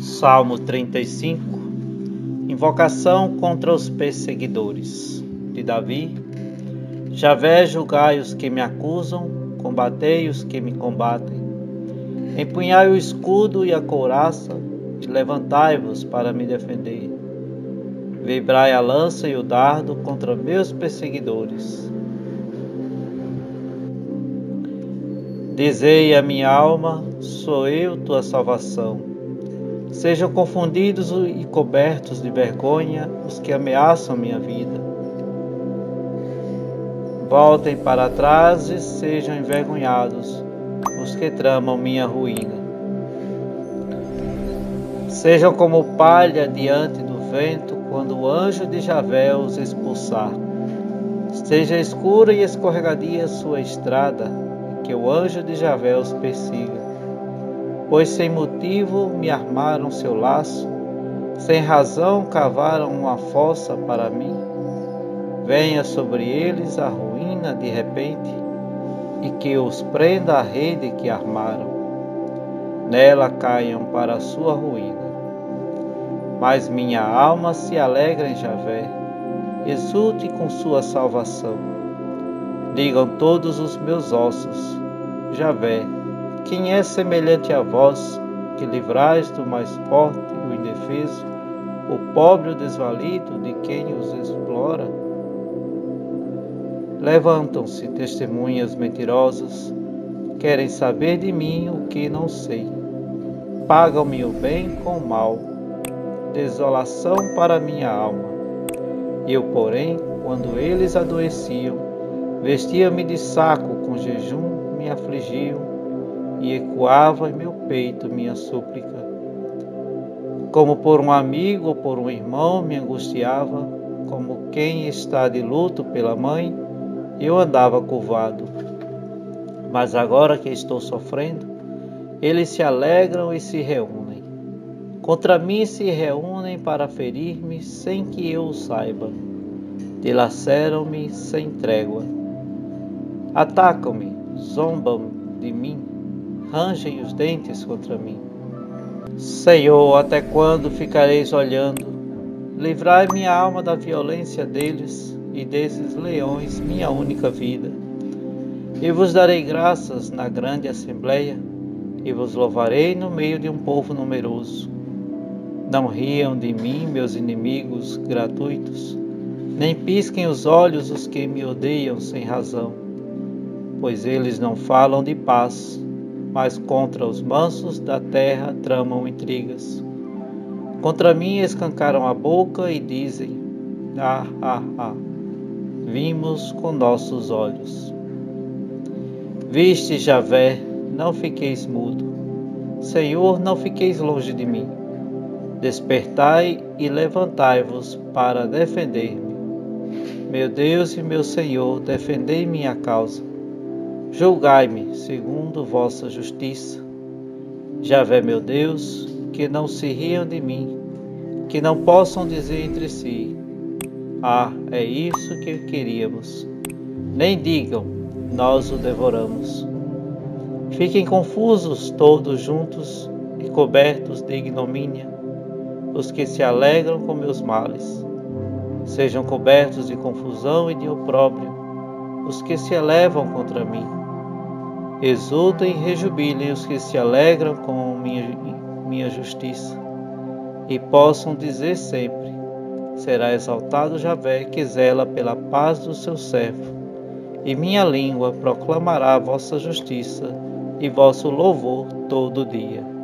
Salmo 35 Invocação contra os perseguidores de Davi. Javé, julgai os que me acusam, combatei os que me combatem. Empunhai o escudo e a couraça, levantai-vos para me defender. Vibrai a lança e o dardo contra meus perseguidores. Dizei a minha alma: sou eu tua salvação. Sejam confundidos e cobertos de vergonha os que ameaçam minha vida. Voltem para trás e sejam envergonhados os que tramam minha ruína. Sejam como palha diante do vento quando o anjo de Javé os expulsar. Seja escura e escorregadia sua estrada, que o anjo de Javé os persiga pois sem motivo me armaram seu laço, sem razão cavaram uma fossa para mim. Venha sobre eles a ruína de repente, e que os prenda a rede que armaram. Nela caiam para a sua ruína. Mas minha alma se alegra em Javé, exulte com sua salvação. Digam todos os meus ossos, Javé, quem é semelhante a vós, que livrais do mais forte o indefeso, o pobre o desvalido de quem os explora? Levantam-se testemunhas mentirosas, querem saber de mim o que não sei. Pagam-me o bem com o mal, desolação para minha alma. Eu, porém, quando eles adoeciam, vestia-me de saco com jejum, me afligiam e ecoava em meu peito minha súplica. Como por um amigo ou por um irmão me angustiava, como quem está de luto pela mãe, eu andava curvado. Mas agora que estou sofrendo, eles se alegram e se reúnem. Contra mim se reúnem para ferir-me sem que eu o saiba. Dilaceram-me sem trégua. Atacam-me, zombam de mim rangem os dentes contra mim. Senhor, até quando ficareis olhando? Livrai minha alma da violência deles e desses leões, minha única vida. E vos darei graças na grande assembleia, e vos louvarei no meio de um povo numeroso. Não riam de mim, meus inimigos gratuitos, nem pisquem os olhos os que me odeiam sem razão, pois eles não falam de paz, mas contra os mansos da terra tramam intrigas. Contra mim escancaram a boca e dizem: Ah, ah, ah, vimos com nossos olhos. Viste, Javé, não fiqueis mudo. Senhor, não fiqueis longe de mim. Despertai e levantai-vos para defender-me. Meu Deus e meu Senhor, defendei minha causa. Julgai-me segundo vossa justiça. Javé, meu Deus, que não se riam de mim, que não possam dizer entre si: Ah, é isso que queríamos. Nem digam: Nós o devoramos. Fiquem confusos todos juntos e cobertos de ignomínia, os que se alegram com meus males. Sejam cobertos de confusão e de opróbrio os que se elevam contra mim. Exultem e rejubilem os que se alegram com minha, minha justiça, e possam dizer sempre: Será exaltado Javé que zela pela paz do seu servo, e minha língua proclamará vossa justiça e vosso louvor todo dia.